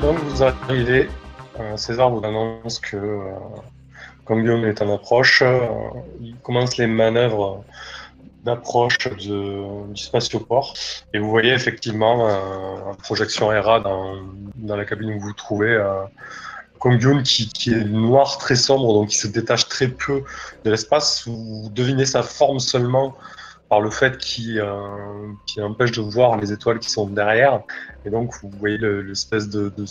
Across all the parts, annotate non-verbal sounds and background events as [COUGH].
Donc vous arrivez, euh, César vous annonce que euh, comme Guillaume est en approche, euh, il commence les manœuvres d'approche du spatioport et vous voyez effectivement euh, en projection RA dans, la cabine où vous vous trouvez euh, Kongyun qui, qui est noir très sombre donc il se détache très peu de l'espace. Vous devinez sa forme seulement par le fait qu'il qu'il empêche de voir les étoiles qui sont derrière. Et donc, vous voyez le- l'espèce de, de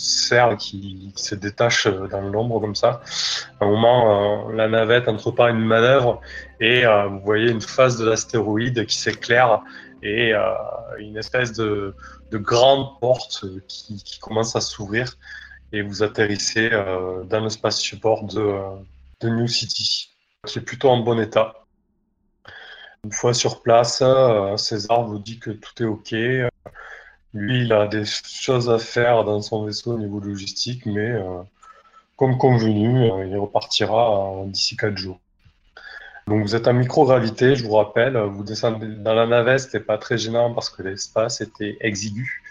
qui, se détache euh, dans l'ombre comme ça. À un moment, euh, la navette entreprend une manœuvre et euh, vous voyez une face de l'astéroïde qui s'éclaire et une espèce de, de grande porte qui, qui commence à s'ouvrir et vous atterrissez dans le spatioport de, de New City, qui est plutôt en bon état. Une fois sur place, euh, César vous dit que tout est OK. Lui, il a des choses à faire dans son vaisseau au niveau logistique, mais euh, comme convenu, euh, il repartira d'ici 4 jours. Donc vous êtes en microgravité, je vous rappelle, vous descendez dans la navette, c'était pas très gênant parce que l'espace était exigu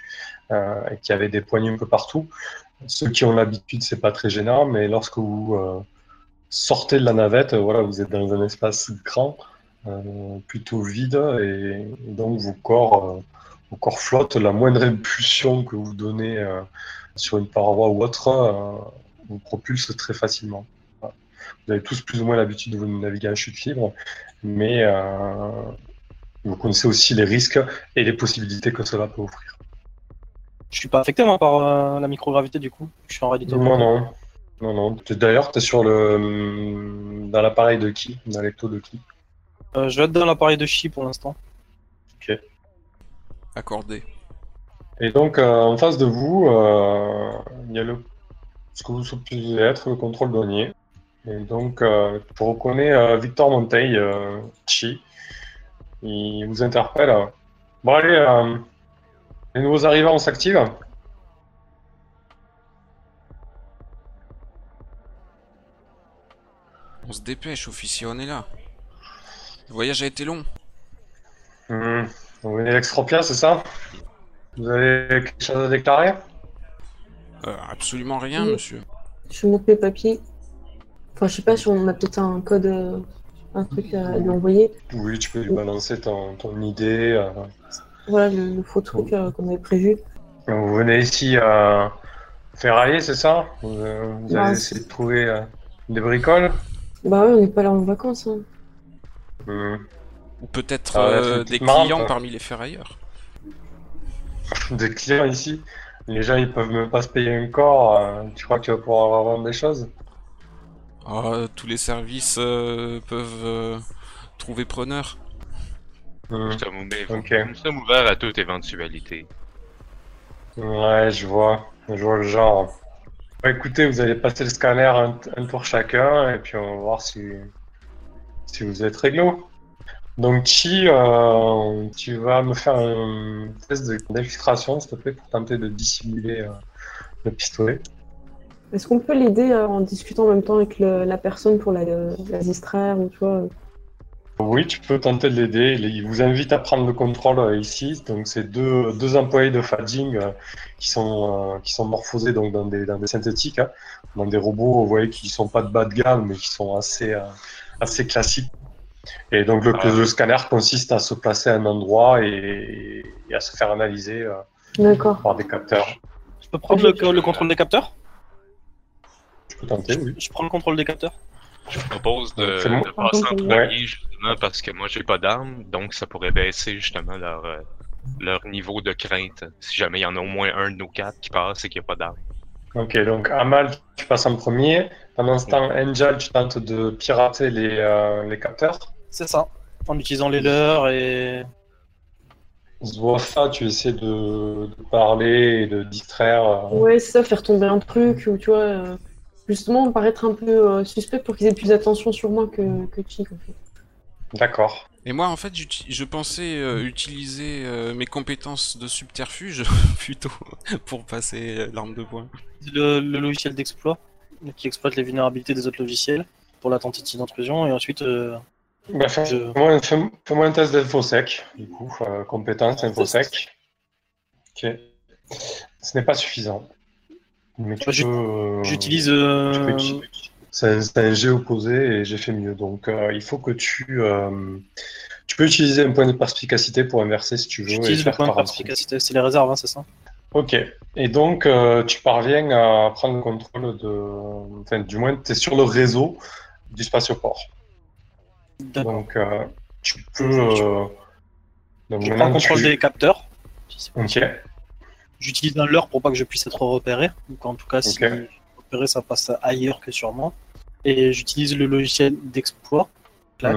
et qu'il y avait des poignées un peu partout. Ceux qui ont l'habitude, c'est pas très gênant, mais lorsque vous sortez de la navette, voilà, vous êtes dans un espace grand, plutôt vide, et, et donc vos corps, euh, vos corps flottent. La moindre impulsion que vous donnez euh, sur une paroi ou autre euh, vous propulse très facilement. Vous avez tous plus ou moins l'habitude de naviguer en chute fibre, mais euh, vous connaissez aussi les risques et les possibilités que cela peut offrir. Je suis pas affecté moi par euh, la microgravité du coup. Je suis en réalité. Non, non. Non, non. T'es- D'ailleurs, tu es sur le. dans l'appareil de qui? Dans l'ecto de qui? Euh, je vais être dans l'appareil de chi pour l'instant. Accordé. Et donc, euh, en face de vous, euh, il y a le. ce que vous supposez être, le contrôle douanier. Et donc, euh, je reconnais euh, Victor Monteil, euh, Chi. Il vous interpelle. Bon, allez, euh, les nouveaux arrivants s'activent. On se dépêche, officier, on est là. Le voyage a été long. Hmm. Vous venez d'Extropia, c'est ça? Vous avez quelque chose à déclarer? Euh, absolument rien, Oui. monsieur. Je montre mes papiers. Enfin, je sais pas si on a peut-être un code, euh, un truc à lui envoyer. Oui, tu peux lui balancer ton, ton idée. euh. Voilà, le, le faux truc euh, qu'on avait prévu. Vous venez ici à ferrailler, c'est ça? Vous, euh, vous allez c'est- essayer de trouver euh, des bricoles? Bah ouais, on n'est pas là en vacances. Hein. Ou peut-être Ah, euh, des clients parmi les ferrailleurs. [LAUGHS] Des clients ici Les gens, ils peuvent même pas se payer un corps. euh, tu crois que tu vas pouvoir vendre des choses? Ah, tous les services euh, peuvent euh, trouver preneur. Hmm. Nous sommes, ouverts- Ok. nous sommes ouverts à toute éventualité. Ouais, je vois. Je vois le genre. Bah, écoutez, vous allez passer le scanner un, un tour chacun et puis on va voir si, si vous êtes réglo. Donc, Chi, euh, tu vas me faire un test d'infiltration, s'il te plaît, pour tenter de dissimuler euh, le pistolet. Est-ce qu'on peut l'aider euh, en discutant en même temps avec le- la personne pour la, la distraire ou tu vois euh, Oui, tu peux tenter de l'aider. Il vous invite à prendre le contrôle ici. Donc, c'est deux, deux employés de Fading qui sont qui sont morphosés donc dans des dans des synthétiques, hein, dans des robots, vous voyez, qui sont pas de bas de gamme, mais qui sont assez assez classiques. Et donc, le, Ah. le scanner consiste à se placer à un endroit et, et à se faire analyser euh, D'accord. par des capteurs. Je peux prendre le, le contrôle des capteurs? Tu peux tenter, oui. Je prends le contrôle des capteurs? Je vous propose de, C'est bon. de passer en Ouais. premier justement parce que moi j'ai pas d'armes, donc ça pourrait baisser justement leur, euh, leur niveau de crainte. Si jamais il y en a au moins un de nos quatre qui passe et qu'il n'y a pas d'armes. Ok, donc Amal, tu passes en premier. Pendant ce temps, Angel, tu tentes de pirater les, euh, les capteurs. C'est ça. En utilisant les leurs et. Zwafa, tu essaies de, de parler et de distraire. euh, Ouais, c'est ça, faire tomber un truc ou tu vois, euh, justement paraître un peu euh, suspect pour qu'ils aient plus d'attention sur moi que, que Chick en fait. D'accord. Et moi, en fait, je pensais euh, utiliser euh, mes compétences de subterfuge [LAUGHS] plutôt pour passer euh, l'arme de poing. Le, le logiciel d'exploit qui exploite les vulnérabilités des autres logiciels pour la tentative d'intrusion et ensuite. euh, Bah, fais- Je- Fais-moi un, fais- fais-moi un test d'infosec, du coup, euh, compétence infosec. Ok. Ce n'est pas suffisant. Mais tu Bah, j'ut- peux, J'utilise. tu euh, peux c'est un jet opposé et j'ai fait mieux. Donc euh, il faut que tu. euh, tu peux utiliser un point de perspicacité pour inverser si tu veux. J'utilise le point de 40. perspicacité. C'est les réserves, hein, c'est ça? Ok. Et donc euh, tu parviens à prendre le contrôle de. Enfin, du moins, tu es sur le réseau du spatioport. Donc tu peux. Donc Je prends contrôle tu- des capteurs. Ok. J'utilise un leurre pour pas que je puisse être repéré. Donc en tout cas, si repéré, ça passe ailleurs que sur moi. Et j'utilise le logiciel d'exploit. Clac.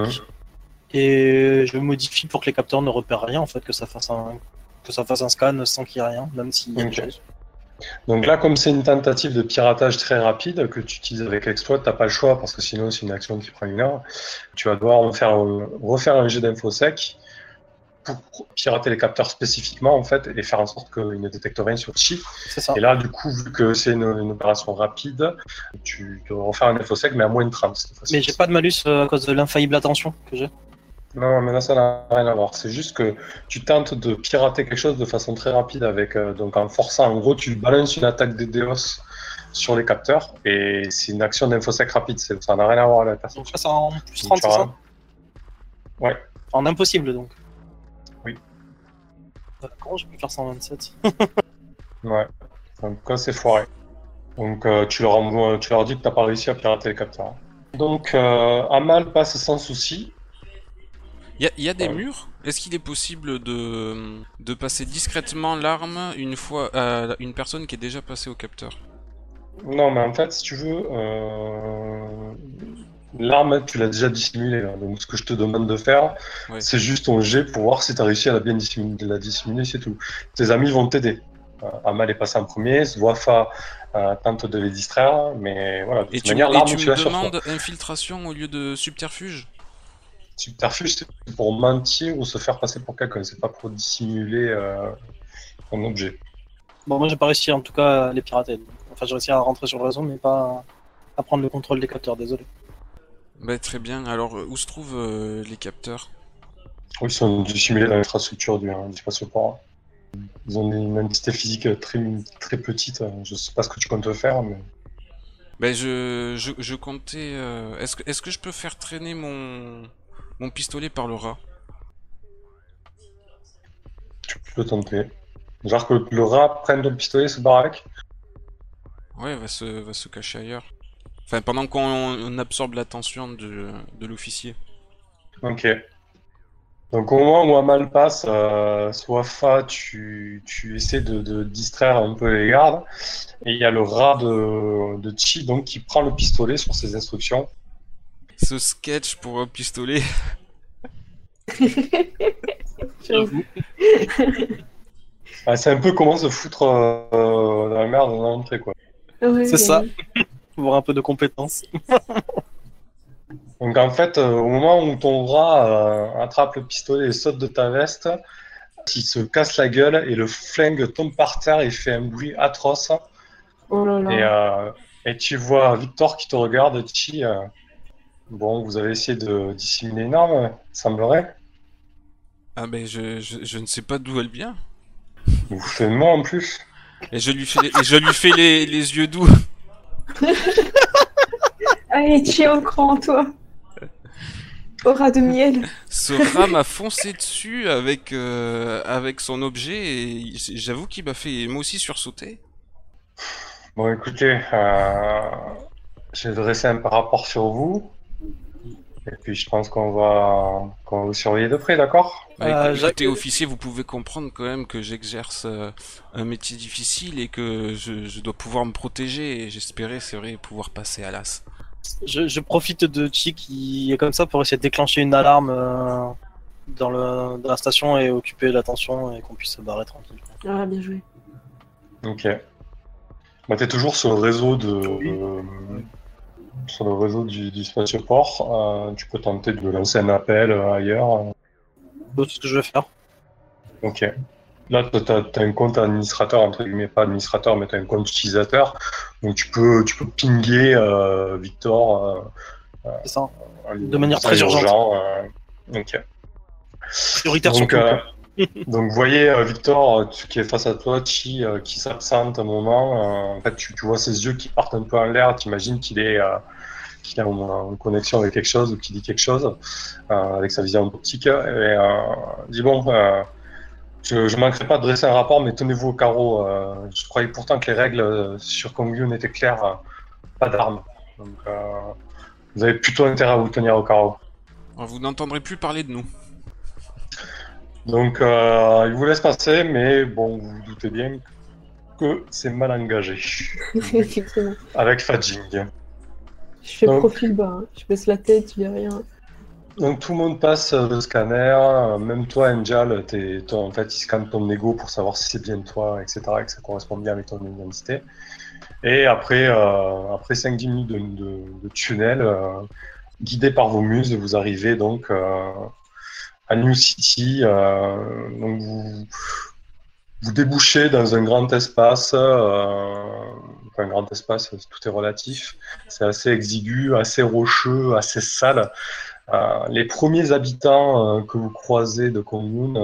Et je modifie pour que les capteurs ne repèrent rien, en fait, que ça fasse un, que ça fasse un scan sans qu'il y ait rien, même s'il y a Ok. des choses. Donc là, comme c'est une tentative de piratage très rapide que tu utilises avec l'exploit, t'as pas le choix parce que sinon c'est une action qui prend une heure. Tu vas devoir refaire, refaire un jet d'infosec pour pirater les capteurs spécifiquement en fait et faire en sorte qu'ils ne détectent rien sur Chi. C'est ça. Et là, du coup, vu que c'est une, une opération rapide, tu dois refaire un infosec mais à moins de 30 cette fois-ci. Mais j'ai pas de malus euh, à cause de l'infaillible attention que j'ai. Non, mais là, ça n'a rien à voir. C'est juste que tu tentes de pirater quelque chose de façon très rapide avec, euh, donc en forçant, en gros, tu balances une attaque des Deos sur les capteurs et c'est une action d'infosec rapide. Ça n'a rien à voir avec la personne. Donc ça, c'est en plus 30, c'est ça? Ouais. En impossible, donc. Euh, Comment je peux faire 127 Ouais. En tout cas, c'est foiré. Donc, euh, tu, leur envoies- tu leur dis que tu n'as pas réussi à pirater les capteurs. Donc, euh, Amal passe sans souci. Il y a, y a des Ouais. murs? Est-ce qu'il est possible de, de passer discrètement l'arme une fois à une personne qui est déjà passée au capteur? Non, mais en fait, si tu veux, euh, l'arme, tu l'as déjà dissimulée. là. Donc, ce que je te demande de faire, c'est juste ton jet pour voir si tu as réussi à la bien dissimuler, la dissimuler, c'est tout. Tes amis vont t'aider. Euh, Amal est passé en premier, Zwafa euh, tente de les distraire, mais voilà, de Et toute tu, manière, et l'arme, tu tu me demandes infiltration au lieu de subterfuge? Subterfuge, c'est pour mentir ou se faire passer pour quelqu'un, c'est pas pour dissimuler euh, un objet. Bon, moi, j'ai pas réussi en tout cas à les pirater. Enfin, j'ai réussi à rentrer sur le réseau, mais pas à prendre le contrôle des capteurs, désolé. Bah très bien, alors euh, où se trouvent euh, les capteurs? Oui, ils sont dissimulés dans l'infrastructure du, du spatioport. Ils ont une entité physique très, très petite, je sais pas ce que tu comptes faire, mais Ben je, je, je comptais... euh, Est-ce que, est que je peux faire traîner mon, mon pistolet par le rat? Tu peux tenter. Genre que le rat prenne ton pistolet, se barre avec? Ouais, va se, va se cacher ailleurs. Enfin, pendant qu'on on absorbe l'attention de, de l'officier. Ok. Donc au moment où Amal passe, euh, Swafa, tu, tu essaies de, de distraire un peu les gardes, et il y a le rat de, de Chi donc, qui prend le pistolet sur ses instructions. Ce sketch pour un pistolet. [LAUGHS] Ah, c'est un peu comment se foutre euh, dans la merde dans l'entrée, quoi. C'est ça. Mais- Faut voir un peu de compétences. Donc en fait, euh, au moment où ton rat euh, attrape le pistolet et saute de ta veste, il se casse la gueule et le flingue tombe par terre et fait un bruit atroce. Oh là là. Et, euh, et tu vois Victor qui te regarde, Chi. euh, bon, vous avez essayé de dissimuler une arme, semblerait. Ah ben je, je, je ne sais pas d'où elle vient. Vous de moi en plus. Et je lui fais les, et je lui fais les, les yeux doux. [LAUGHS] Allez, tu on croit en toi. Aura de miel. Ce rat m'a foncé dessus avec, euh, avec son objet et j'avoue qu'il m'a fait moi aussi sursauter. Bon, écoutez, euh, j'ai dressé un rapport sur vous. Et puis je pense qu'on va, qu'on va vous surveiller de près, d'accord? Bah, Euh, écoutez, Jacques- officier, vous pouvez comprendre quand même que j'exerce euh, un métier difficile et que je, je dois pouvoir me protéger et j'espérais, c'est vrai, pouvoir passer à l'as. Je, je profite de Chi qui est comme ça pour essayer de déclencher une alarme euh, dans, le, dans la station et occuper l'attention et qu'on puisse se barrer tranquille. Ah, bien joué. Ok. Bah, t'es toujours sur le réseau de, euh, sur le réseau du, du spatioport. Euh, tu peux tenter de lancer un appel euh, ailleurs. C'est ce que je vais faire. Ok. Là, tu as, un compte administrateur, entre guillemets, pas administrateur, mais tu as un compte utilisateur. Donc, tu peux, tu peux pinguer euh, Victor. euh, ça. De manière très urgente. urgent, ok. Prioritaire Donc, surtout. Donc, vous voyez euh, Victor euh, qui est face à toi, Chi, euh, qui s'absente un moment. en fait, tu, vois ses yeux qui partent un peu en l'air. Tu imagines qu'il est, qu'il en, en connexion avec quelque chose ou qu'il dit quelque chose avec sa vision optique. Et euh, dit Bon, je ne manquerai pas de dresser un rapport, mais tenez-vous au carreau. je croyais pourtant que les règles sur Kongyun étaient claires. pas d'armes. Donc, vous avez plutôt intérêt à vous tenir au carreau. Vous n'entendrez plus parler de nous. Donc, euh, il vous laisse passer, mais bon, vous vous doutez bien que c'est mal engagé. [LAUGHS] Effectivement. Avec Fadjing. Je fais Donc- profil bas, hein. je baisse la tête, je dis rien. Donc, tout le monde passe le scanner. euh, Même toi, Angel, t'es- toi, en fait, il scanne ton ego pour savoir si c'est bien toi, etc., et que ça correspond bien avec ton identité. Et après, euh, après 5-10 minutes de, de- de tunnel, euh, guidé par vos muses, vous arrivez donc euh, New City. euh, donc, vous, débouchez dans un grand espace. euh, enfin, grand espace, tout est relatif. C'est assez exigu, assez rocheux, assez sale. Euh, les premiers habitants euh, que vous croisez de Commune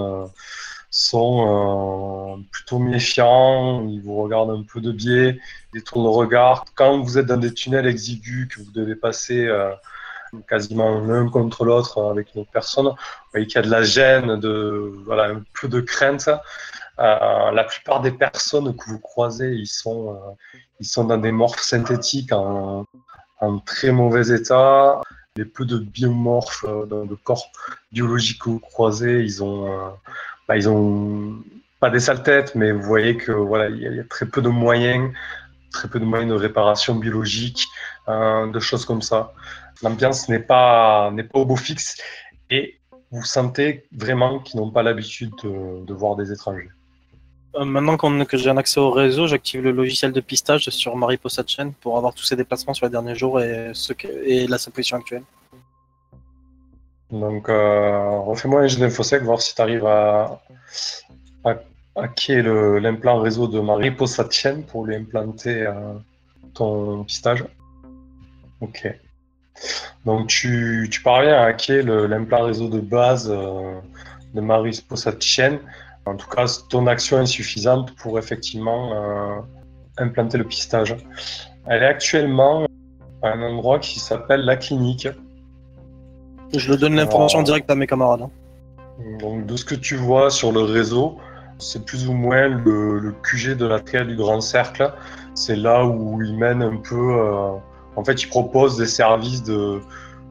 sont plutôt méfiants, ils vous regardent un peu de biais, ils détournent le regard. Quand vous êtes dans des tunnels exigus, que vous devez passer quasiment l'un contre l'autre avec une autre personne, vous voyez qu'il y a de la gêne, de, voilà, un peu de crainte. Euh, la plupart des personnes que vous croisez, ils sont, euh, ils sont dans des morphes synthétiques en, très mauvais état. Les peu de biomorphes euh, dans le corps biologique que vous croisez, ils ont, bah, ils ont pas des sales têtes, mais vous voyez que voilà, il y a très peu de moyens, très peu de moyens de réparation biologique, euh, de choses comme ça. L'ambiance n'est pas n'est pas au beau fixe et vous sentez vraiment qu'ils n'ont pas l'habitude de, de voir des étrangers. Euh, maintenant qu'on- que j'ai un accès au réseau, j'active le logiciel de pistage sur Mariposa Chain pour avoir tous ses déplacements sur les derniers jours et, ce que- et la sa position actuelle. Donc, euh, refais-moi un jet d'infosec, voir si tu arrives à, à hacker l'implant réseau de Mariposa Chain pour lui implanter euh, ton pistage. Ok. Donc, tu, tu parviens à hacker l'implant réseau de base euh, de Mariposa Chain. En tout cas, ton action est suffisante pour effectivement euh, implanter le pistage. Elle est actuellement à un endroit qui s'appelle la clinique. Je le donne l'information directe à mes camarades. hein. Donc, de ce que tu vois sur le réseau, c'est plus ou moins le, QG de la triade du Grand Cercle. C'est là où ils mènent un peu. euh, en fait, ils proposent des services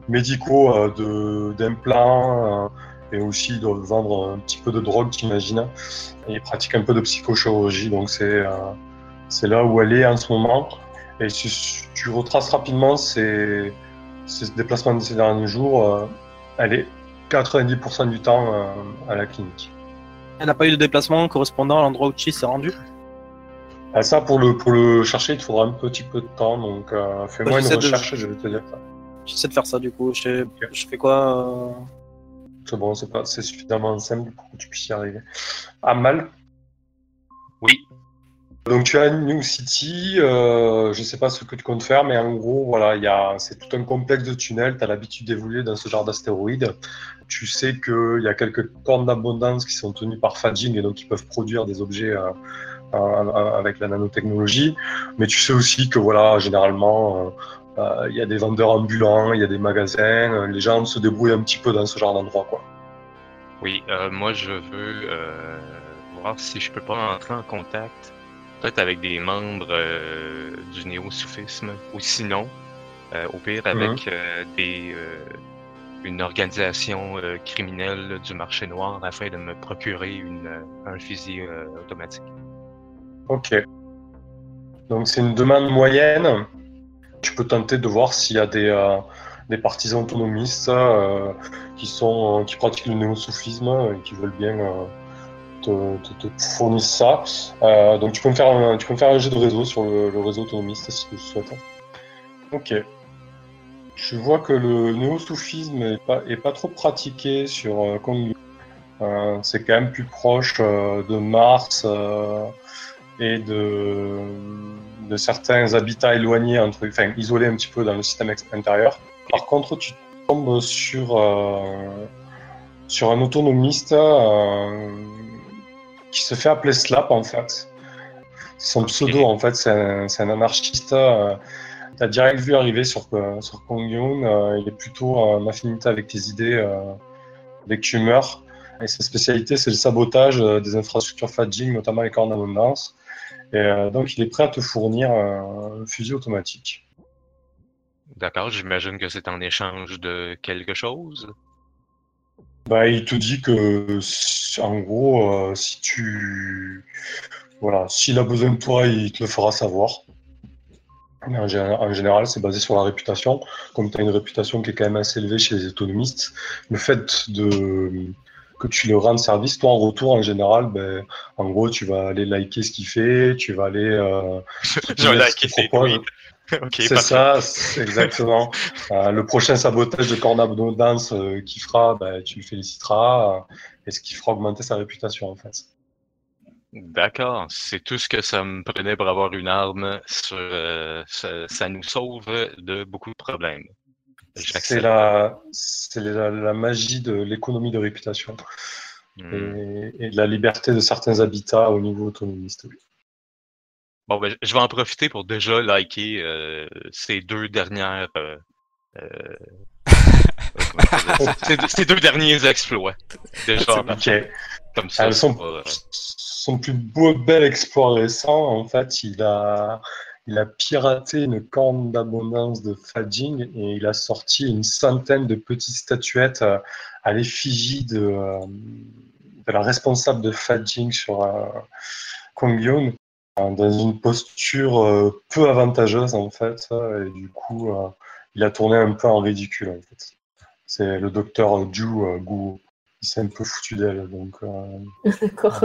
médicaux euh, d'implants euh, et aussi ils doivent vendre un petit peu de drogue, t'imagines. Et ils pratiquent un peu de psychochirurgie. Donc, c'est euh, c'est là où elle est en ce moment. Et si tu retraces rapidement ses, ses déplacements de ces derniers jours, elle est 90% du temps à la clinique. Elle n'a pas eu de déplacement correspondant à l'endroit où Chi s'est rendu. Ah, ça, pour le, pour le chercher, il te faudra un petit peu de temps. Donc, euh, fais-moi Ouais, une de- recherche et je vais te dire ça. J'essaie de faire ça du coup. Je, je fais quoi euh, C'est bon, c'est pas- c'est suffisamment simple pour que tu puisses y arriver. Amal? Oui. Donc, tu as New City. euh, je sais pas ce que tu comptes faire, mais en gros, voilà, c'est tout un complexe de tunnels. Tu as l'habitude d'évoluer dans ce genre d'astéroïdes. Tu sais qu'il y a quelques cornes d'abondance qui sont tenues par Fadjing et donc qui peuvent produire des objets euh, avec la nanotechnologie. Mais tu sais aussi que, voilà, généralement, euh, il y a des vendeurs ambulants, il y a des magasins. les gens se débrouillent un petit peu dans ce genre d'endroit, quoi. Oui, moi je veux voir si je peux pas entrer en contact, peut-être avec des membres euh, du néo-soufisme, ou sinon, euh, au pire avec euh, des une organisation criminelle du marché noir afin de me procurer une, un fusil automatique. Ok. Donc c'est une demande moyenne. Tu peux tenter de voir s'il y a des, des partisans autonomistes qui sont qui pratiquent le néo-soufisme et qui veulent bien te, te- fournir ça. Euh, donc tu peux me faire un, tu peux me faire un jet de réseau sur le, réseau autonomiste si tu le souhaites. Ok. Je vois que le néo-soufisme est pas, est pas trop pratiqué sur euh. Euh, c'est quand même plus proche euh, de Mars et de, certains habitats éloignés, enfin isolés un petit peu dans le système intérieur. Par contre, tu tombes sur, sur un autonomiste qui se fait appeler Slap en fait. Son pseudo en fait, c'est un, anarchiste. Euh, T'as direct vu arriver sur, euh, sur Kongyun, euh, il est plutôt en affinité avec tes idées dès que tu meurs. Et sa spécialité, c'est le sabotage euh, des infrastructures Fadjing, notamment les cornes d'abondance. Et donc, il est prêt à te fournir un fusil automatique. D'accord, j'imagine que c'est en échange de quelque chose. Bah, il te dit que, en gros, euh, si tu. Voilà, s'il a besoin de toi, il te le fera savoir. En, gé- en général, c'est basé sur la réputation. Comme tu as une réputation qui est quand même assez élevée chez les autonomistes, le fait de que tu le rendes service, toi en retour, en général, ben, en gros, tu vas aller liker ce qu'il fait, tu vas aller. Euh, [LAUGHS] Je liker ses tweets. [LAUGHS] ok, C'est ça, c'est exactement. [LAUGHS] Euh, le prochain sabotage de Cornado Dance euh, qu'il fera, bah, tu le féliciteras, euh, et ce qui fera augmenter sa réputation en fait? D'accord, c'est tout ce que ça me prenait pour avoir une arme. Sur, euh, ça, ça nous sauve de beaucoup de problèmes. C'est la, la, la magie de l'économie de réputation Hmm. et, et de la liberté de certains habitats au niveau autonomiste. oui. Bon, ben, je vais en profiter pour déjà liker euh, ces deux dernières. euh, euh, [LAUGHS] ces, deux derniers exploits. Déjà, comme ça. Son, euh, son plus beau bel exploit récent, en fait, il a, il a piraté une corne d'abondance de Fadjing et il a sorti une centaine de petites statuettes à l'effigie de, de la responsable de Fadjing sur Kongyun, euh, dans une posture euh, peu avantageuse, en fait, euh, et du coup, euh, il a tourné un peu en ridicule, en fait. C'est le docteur Ju euh, Guo. Il s'est un peu foutu d'elle, donc... euh, [LAUGHS] D'accord.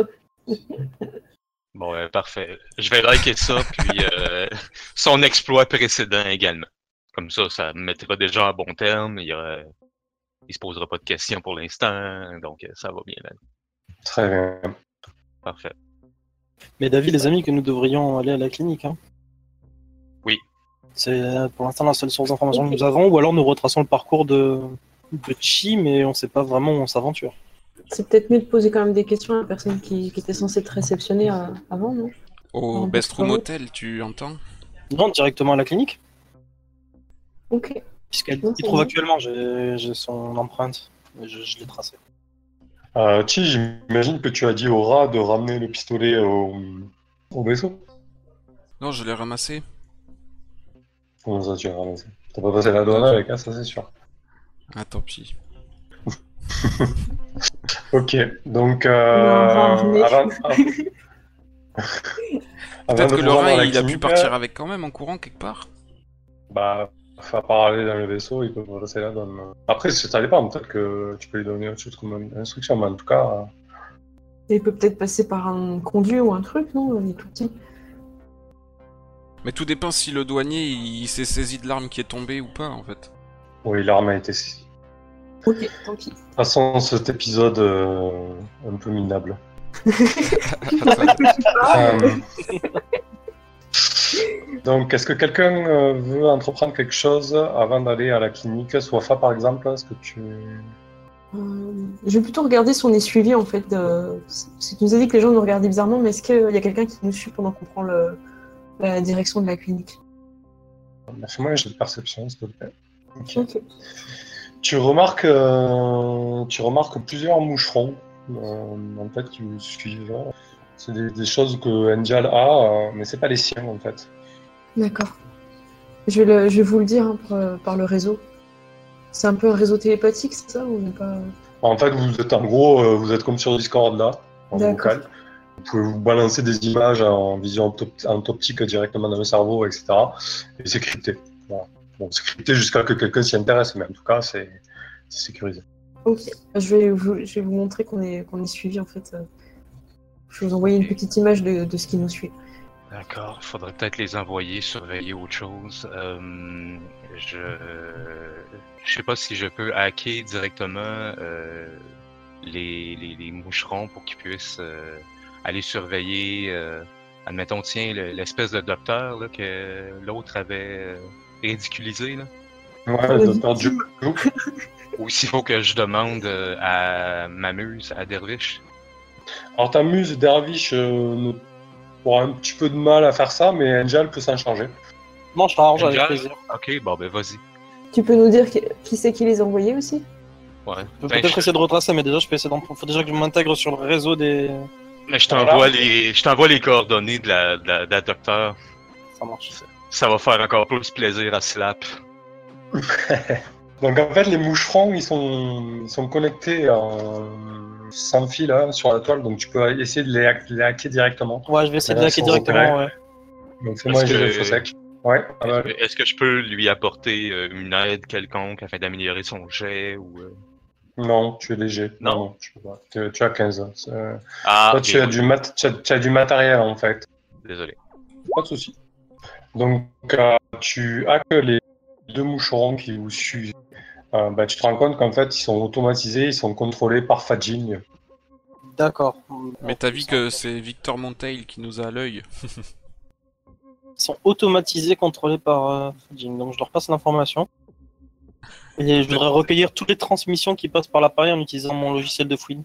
Bon, euh, parfait. Je vais liker ça, puis euh, [LAUGHS] son exploit précédent également. Comme ça, ça me mettra déjà en bon terme. Il, aura- il se posera pas de questions pour l'instant, donc euh, ça va bien. Là. Très bien. Parfait. Mais David, les amis, que nous devrions aller à la clinique. Hein. Oui. C'est euh, pour l'instant la seule source d'information que nous avons, ou alors nous retraçons le parcours de, de Chi, mais on sait pas vraiment où on s'aventure. C'est peut-être mieux de poser quand même des questions à la personne qui, qui était censée te réceptionner euh, avant, non? Au En Best Room. Hotel, tu entends? Non, directement à la clinique, Ok. puisqu'elle trouve actuellement, j'ai son empreinte, je, je l'ai tracée. Euh, Chi, j'imagine que tu as dit au rat de ramener le pistolet au, au vaisseau. Non, je l'ai ramassé. Comment ça, tu l'as ramassé? T'as pas passé la douane avec, hein, ça c'est sûr. Ah, tant pis. [LAUGHS] Ok, donc euh, avant, [LAUGHS] avant Peut-être que le rat, il a pu partir avec quand même en courant quelque part. Bah, à part aller dans le vaisseau, il peut pas passer la douane. Après, ça dépend, peut-être que tu peux lui donner autre chose comme une instruction, mais en tout cas, euh, Il peut peut-être passer par un conduit ou un truc, non Il est tout petit. Mais tout dépend si le douanier il s'est saisi de l'arme qui est tombée ou pas en fait. oui, l'arme a été saisie. Ok, tant pis. De toute façon, cet épisode euh, un peu minable. [LAUGHS] Euh, Donc, est-ce que quelqu'un euh, veut entreprendre quelque chose avant d'aller à la clinique Soafa, par exemple, est-ce que tu... Euh, je vais plutôt regarder si on est suivi en fait. De... Tu nous as dit que les gens nous regardaient bizarrement, mais est-ce qu'il y a quelqu'un qui nous suit pendant qu'on prend le... la direction de la clinique? Fais-moi jeu de perception, s'il te plaît. Tu remarques, euh, tu remarques plusieurs moucherons euh, en fait qui vous suivent. C'est des, des choses que Angel a, mais c'est pas les siens en fait. D'accord. Je vais, le- je vais vous le dire hein, par, par le réseau. C'est un peu un réseau télépathique, c'est ça ou pas... En fait, vous êtes en gros, euh, vous êtes comme sur Discord là, en vocal. Vous pouvez vous balancer des images en vision optique directement dans le cerveau, etc. Et c'est crypté. Voilà. Bon, c'est crypté jusqu'à que quelqu'un s'y intéresse, mais en tout cas, c'est c'est sécurisé. Ok. Je vais vous, je vais vous montrer qu'on est, qu'on est suivi en fait. Je vais vous envoyer une petite image de, de ce qui nous suit. D'accord, faudrait peut-être les envoyer surveiller autre chose. Euh, je je sais pas si je peux hacker directement euh, les, les, les moucherons pour qu'ils puissent euh, aller surveiller. euh, admettons, tiens, le- l'espèce de docteur là, que l'autre avait euh, ridiculisé. Là. Ouais, le docteur Duke. [LAUGHS] Ou s'il faut que je demande à ma muse, à Dervish. Alors ta muse Dervish euh, ne- aura un petit peu de mal à faire ça, mais Angel peut s'en charger. Non, je t'arrange avec plaisir. Ok, bon ben vas-y. Tu peux nous dire qui, qui c'est qui les a envoyés aussi? Ouais. Je peux Ben, peut-être je- essayer de retracer, mais déjà, je peux essayer d'en faut déjà que je m'intègre sur le réseau des. Mais je t'envoie les, je t'envoie les coordonnées de la, de la, de la docteur. Ça marche. Ça va faire encore plus plaisir à Slap. [LAUGHS] Donc en fait, les moucherons, ils sont, ils sont connectés en... sans fil là, sur la toile, donc tu peux essayer de les, hack- les hacker directement. Ouais, je vais essayer de Là, hacker directement, ouais. Donc fais-moi un Est-ce jet que- d'info sec. Ouais. Est-ce que je peux lui apporter euh, une aide quelconque afin d'améliorer son jet ou euh, Non, tu es léger. Non. tu, peux pas. Tu, tu as 15. C'est- Ah, Toi, tu, as oui. du mat... tu, as, tu as du matériel en fait. Désolé. Pas de souci. Donc, euh, tu hackes les deux moucherons qui vous suivent. Euh, bah, tu te rends compte qu'en fait, ils sont automatisés, ils sont contrôlés par Fadjing. D'accord. Mais t'as vu que c'est Victor Montail qui nous a à l'œil. Ils sont automatisés, contrôlés par euh. Donc je leur passe l'information. Et je voudrais recueillir toutes les transmissions qui passent par l'appareil en utilisant mon logiciel de fouine.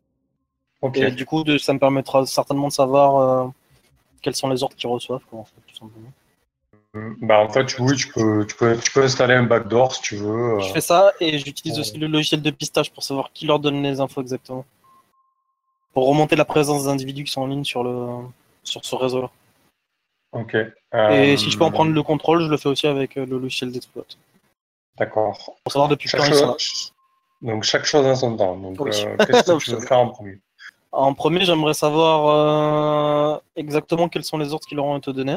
Ok. Et du coup, de- ça me permettra certainement de savoir euh, quels sont les ordres qu'ils reçoivent, quoi, en fait, tout simplement. Bah, en fait, oui, tu peux, tu, peux, tu peux installer un backdoor si tu veux. euh. Je fais ça et j'utilise aussi le logiciel de pistage pour savoir qui leur donne les infos exactement. Pour remonter la présence des individus qui sont en ligne sur, le, sur ce réseau-là. Ok. Et Euh, si je peux en prendre le contrôle, je le fais aussi avec euh, le logiciel d'exploit. D'accord. Pour savoir depuis Chaque quand ils sont là. Donc, chaque chose en son temps. Donc, Oui. euh, qu'est-ce que [LAUGHS] tu veux faire en premier? En premier, j'aimerais savoir euh, exactement quels sont les ordres qui leur ont été donnés.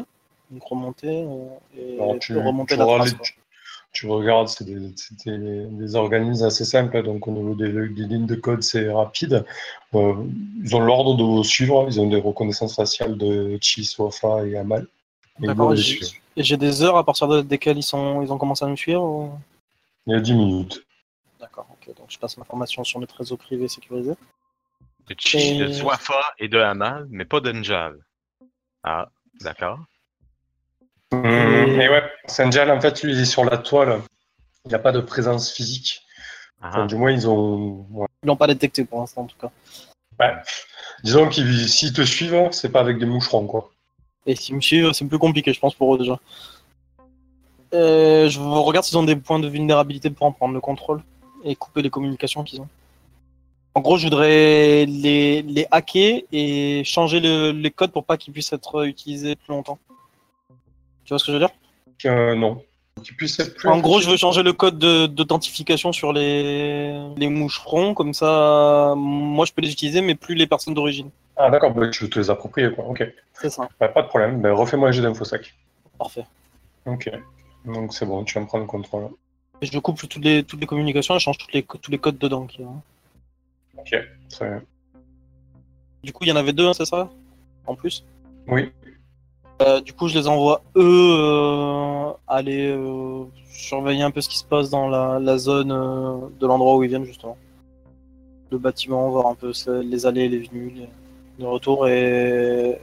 Donc remonter euh, et Alors, tu, remonter tu la regardes trace. les- tu, tu regardes, c'est des, des- des organismes assez simples, donc au niveau des, des lignes de code, c'est rapide. Euh, ils ont l'ordre de suivre, ils ont des reconnaissances faciales de Chi, Sofa et Amal. D'accord, j'ai- suivre. Et j'ai des heures à partir de, desquelles ils, sont, ils ont commencé à me suivre ou- Il y a 10 minutes. D'accord, ok. Donc je passe l'information sur notre réseau privé sécurisé. De Chi, de Et- Swafa et de Hamal, mais pas d'Anjal. Ah, d'accord. Mmh, Et ouais, Sanjal, en fait, lui, il est sur la toile. Il n'a pas de présence physique. Enfin, Ah, du moins, ils ont. ouais. Ils l'ont pas détecté pour l'instant en tout cas. Ouais. Disons qu'ils s'ils te suivent, c'est pas avec des moucherons, quoi. Et s'ils me suivent, c'est plus compliqué, je pense, pour eux déjà. Euh, je regarde s'ils ont des points de vulnérabilité pour en prendre le contrôle et couper les communications qu'ils ont. En gros, je voudrais les, les hacker et changer le- les codes pour pas qu'ils puissent être utilisés plus longtemps. Tu vois ce que je veux dire Euh, non. Être plus. En gros, je veux changer le code de- d'authentification sur les, les moucherons, comme ça, moi je peux les utiliser, mais plus les personnes d'origine. Ah, d'accord, bah, tu veux te les approprier, quoi. Ok. C'est ça. Bah, pas de problème. Bah, refais-moi un jet d'infosec. Parfait. Ok. Donc, c'est bon, tu vas me prendre le contrôle. Et je couple toutes les, toutes les communications et je change toutes les, tous les codes dedans. y a. Ok, très bien. Du coup, il y en avait deux, hein, c'est ça? En plus? Oui. Euh, Du coup, je les envoie, eux, euh, aller euh, surveiller un peu ce qui se passe dans la, la zone de l'endroit où ils viennent, justement. Le bâtiment, voir un peu les allées et les venues, les, les retours. Et,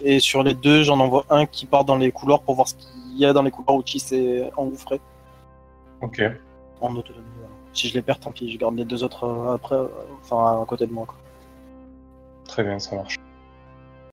et sur les deux, j'en envoie un qui part dans les couloirs pour voir ce qu'il y a dans les couloirs où Chi s'est engouffré Ok. en autonomie. voilà. Si je les perds, tant pis, je garde les deux autres après, enfin à côté de moi. quoi. Très bien, ça marche.